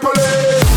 police.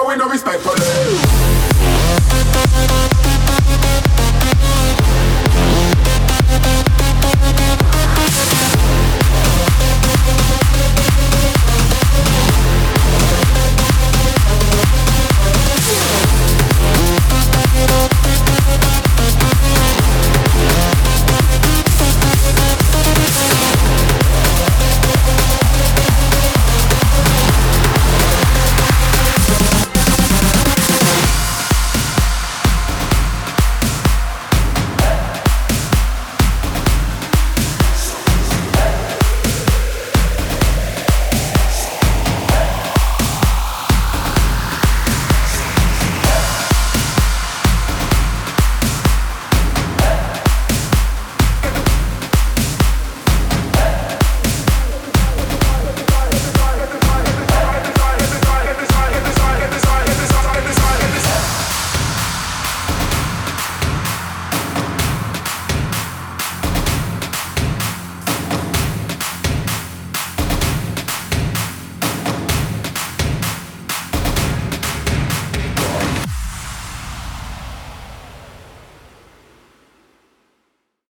But we no respect police.